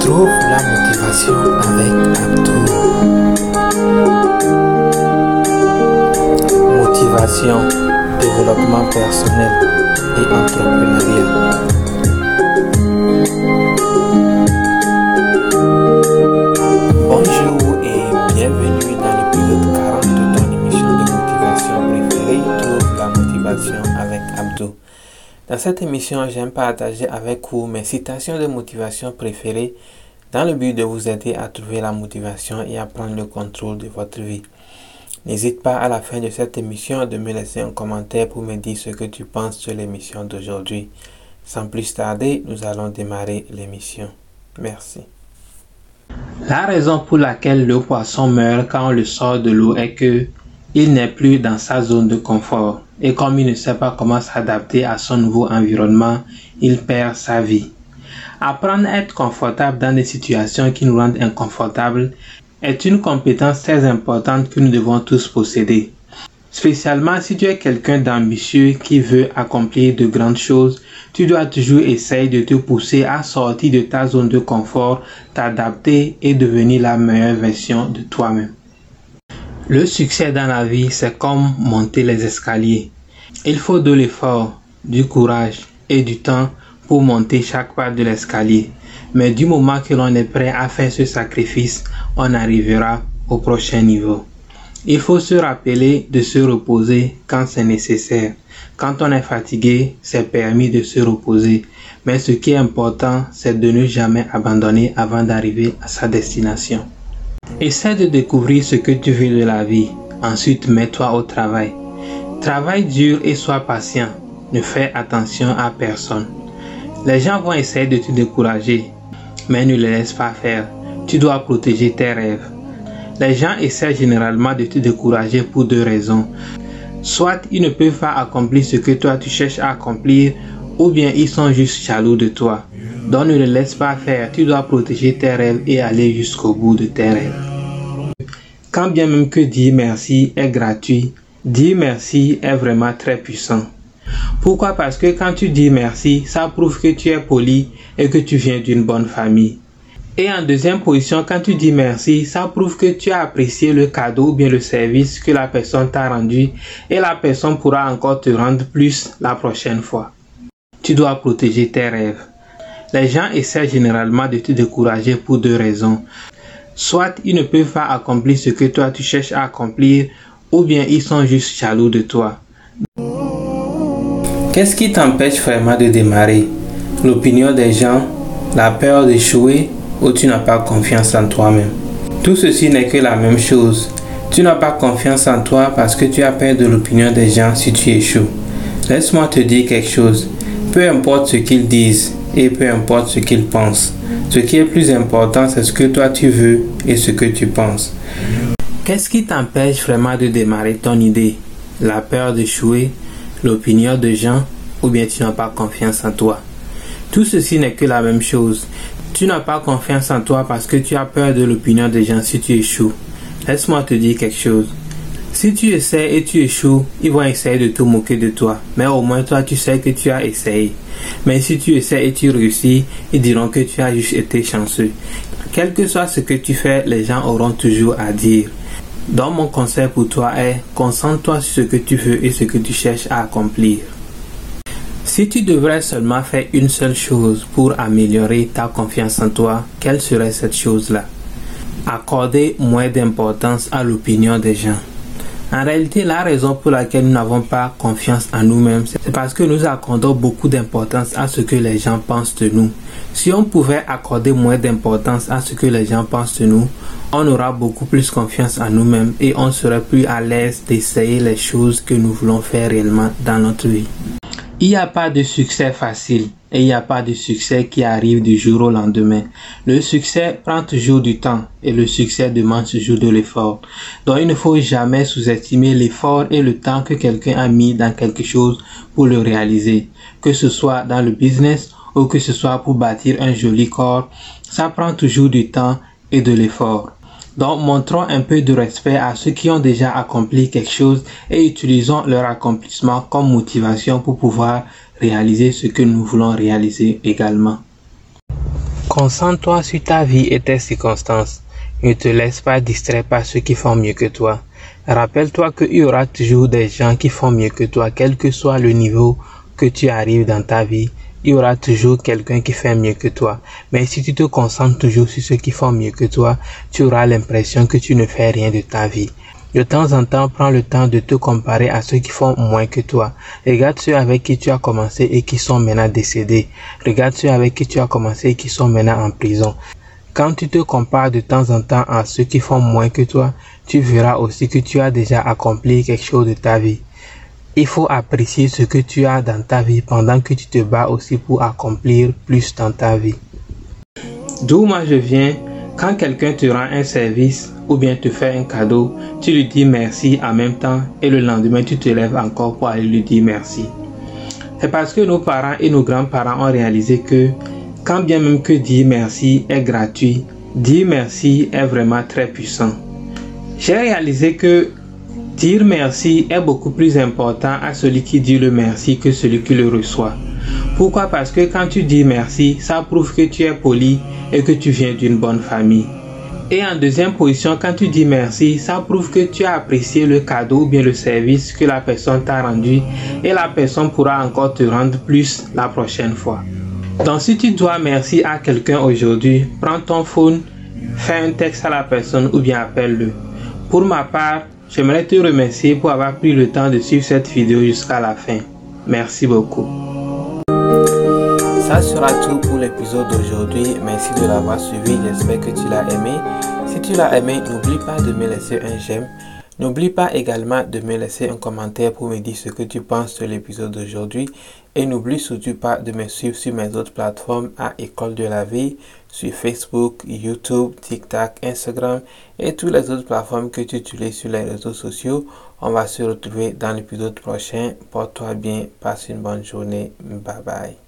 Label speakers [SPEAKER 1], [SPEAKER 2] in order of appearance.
[SPEAKER 1] Trouve la motivation avec Abdou. Motivation, développement personnel et entrepreneurial. Dans cette émission, j'aime partager avec vous mes citations de motivation préférées dans le but de vous aider à trouver la motivation et à prendre le contrôle de votre vie. N'hésite pas à la fin de cette émission de me laisser un commentaire pour me dire ce que tu penses sur l'émission d'aujourd'hui. Sans plus tarder, nous allons démarrer l'émission. Merci.
[SPEAKER 2] La raison pour laquelle le poisson meurt quand on le sort de l'eau est que il n'est plus dans sa zone de confort et comme il ne sait pas comment s'adapter à son nouveau environnement, il perd sa vie. Apprendre à être confortable dans des situations qui nous rendent inconfortables est une compétence très importante que nous devons tous posséder. Spécialement si tu es quelqu'un d'ambitieux qui veut accomplir de grandes choses, tu dois toujours essayer de te pousser à sortir de ta zone de confort, t'adapter et devenir la meilleure version de toi-même. Le succès dans la vie, c'est comme monter les escaliers. Il faut de l'effort, du courage et du temps pour monter chaque pas de l'escalier. Mais du moment que l'on est prêt à faire ce sacrifice, on arrivera au prochain niveau. Il faut se rappeler de se reposer quand c'est nécessaire. Quand on est fatigué, c'est permis de se reposer. Mais ce qui est important, c'est de ne jamais abandonner avant d'arriver à sa destination. Essaie de découvrir ce que tu veux de la vie. Ensuite, mets-toi au travail. Travaille dur et sois patient. Ne fais attention à personne. Les gens vont essayer de te décourager, mais ne les laisse pas faire. Tu dois protéger tes rêves. Les gens essaient généralement de te décourager pour deux raisons. Soit ils ne peuvent pas accomplir ce que toi tu cherches à accomplir, ou bien ils sont juste jaloux de toi. Donc ne les laisse pas faire, tu dois protéger tes rêves et aller jusqu'au bout de tes rêves. Quand bien même que dire merci est gratuit, dire merci est vraiment très puissant. Pourquoi? Parce que quand tu dis merci, ça prouve que tu es poli et que tu viens d'une bonne famille. Et en deuxième position, quand tu dis merci, ça prouve que tu as apprécié le cadeau ou bien le service que la personne t'a rendu et la personne pourra encore te rendre plus la prochaine fois. Tu dois protéger tes rêves. Les gens essaient généralement de te décourager pour deux raisons. Soit ils ne peuvent pas accomplir ce que toi tu cherches à accomplir, ou bien ils sont juste jaloux de toi.
[SPEAKER 1] Qu'est-ce qui t'empêche vraiment de démarrer? L'opinion des gens, la peur d'échouer ou tu n'as pas confiance en toi-même? Tout ceci n'est que la même chose. Tu n'as pas confiance en toi parce que tu as peur de l'opinion des gens si tu échoues. Laisse-moi te dire quelque chose. Peu importe ce qu'ils disent et peu importe ce qu'ils pensent, ce qui est plus important, c'est ce que toi tu veux et ce que tu penses.
[SPEAKER 2] Qu'est-ce qui t'empêche vraiment de démarrer ton idée? La peur d'échouer, l'opinion des gens ou bien tu n'as pas confiance en toi? Tout ceci n'est que la même chose. Tu n'as pas confiance en toi parce que tu as peur de l'opinion des gens si tu échoues. Laisse-moi te dire quelque chose. Si tu essaies et tu échoues, ils vont essayer de te moquer de toi. Mais au moins toi, tu sais que tu as essayé. Mais si tu essaies et tu réussis, ils diront que tu as juste été chanceux. Quel que soit ce que tu fais, les gens auront toujours à dire. Donc mon conseil pour toi est, concentre-toi sur ce que tu veux et ce que tu cherches à accomplir. Si tu devrais seulement faire une seule chose pour améliorer ta confiance en toi, quelle serait cette chose-là? Accorder moins d'importance à l'opinion des gens. En réalité, la raison pour laquelle nous n'avons pas confiance en nous-mêmes, c'est parce que nous accordons beaucoup d'importance à ce que les gens pensent de nous. Si on pouvait accorder moins d'importance à ce que les gens pensent de nous, on aura beaucoup plus confiance en nous-mêmes et on serait plus à l'aise d'essayer les choses que nous voulons faire réellement dans notre vie. Il n'y a pas de succès facile et il n'y a pas de succès qui arrive du jour au lendemain. Le succès prend toujours du temps et le succès demande toujours de l'effort. Donc il ne faut jamais sous-estimer l'effort et le temps que quelqu'un a mis dans quelque chose pour le réaliser. Que ce soit dans le business ou que ce soit pour bâtir un joli corps, ça prend toujours du temps et de l'effort. Donc, montrons un peu de respect à ceux qui ont déjà accompli quelque chose et utilisons leur accomplissement comme motivation pour pouvoir réaliser ce que nous voulons réaliser également. Concentre-toi sur ta vie et tes circonstances. Ne te laisse pas distraire par ceux qui font mieux que toi. Rappelle-toi qu'il y aura toujours des gens qui font mieux que toi, quel que soit le niveau que tu arrives dans ta vie. Il y aura toujours quelqu'un qui fait mieux que toi. Mais si tu te concentres toujours sur ceux qui font mieux que toi, tu auras l'impression que tu ne fais rien de ta vie. De temps en temps, prends le temps de te comparer à ceux qui font moins que toi. Regarde ceux avec qui tu as commencé et qui sont maintenant décédés. Regarde ceux avec qui tu as commencé et qui sont maintenant en prison. Quand tu te compares de temps en temps à ceux qui font moins que toi, tu verras aussi que tu as déjà accompli quelque chose de ta vie. Il faut apprécier ce que tu as dans ta vie pendant que tu te bats aussi pour accomplir plus dans ta vie. D'où moi je viens, quand quelqu'un te rend un service ou bien te fait un cadeau, tu lui dis merci en même temps et le lendemain tu te lèves encore pour aller lui dire merci. C'est parce que nos parents et nos grands-parents ont réalisé que quand bien même que dire merci est gratuit, dire merci est vraiment très puissant. J'ai réalisé que dire merci est beaucoup plus important à celui qui dit le merci que celui qui le reçoit. Pourquoi? Parce que quand tu dis merci, ça prouve que tu es poli et que tu viens d'une bonne famille. Et en deuxième position, quand tu dis merci, ça prouve que tu as apprécié le cadeau ou bien le service que la personne t'a rendu et la personne pourra encore te rendre plus la prochaine fois. Donc si tu dois merci à quelqu'un aujourd'hui, prends ton phone, fais un texte à la personne ou bien appelle-le. Pour ma part, j'aimerais te remercier pour avoir pris le temps de suivre cette vidéo jusqu'à la fin. Merci beaucoup.
[SPEAKER 1] Ça sera tout pour l'épisode d'aujourd'hui. Merci de l'avoir suivi. J'espère que tu l'as aimé. Si tu l'as aimé, n'oublie pas de me laisser un j'aime. N'oublie pas également de me laisser un commentaire pour me dire ce que tu penses de l'épisode d'aujourd'hui. Et n'oublie surtout pas de me suivre sur mes autres plateformes à École de la vie, sur Facebook, YouTube, TikTok, Instagram et toutes les autres plateformes que tu utilises sur les réseaux sociaux. On va se retrouver dans l'épisode prochain. Porte-toi bien, passe une bonne journée. Bye bye.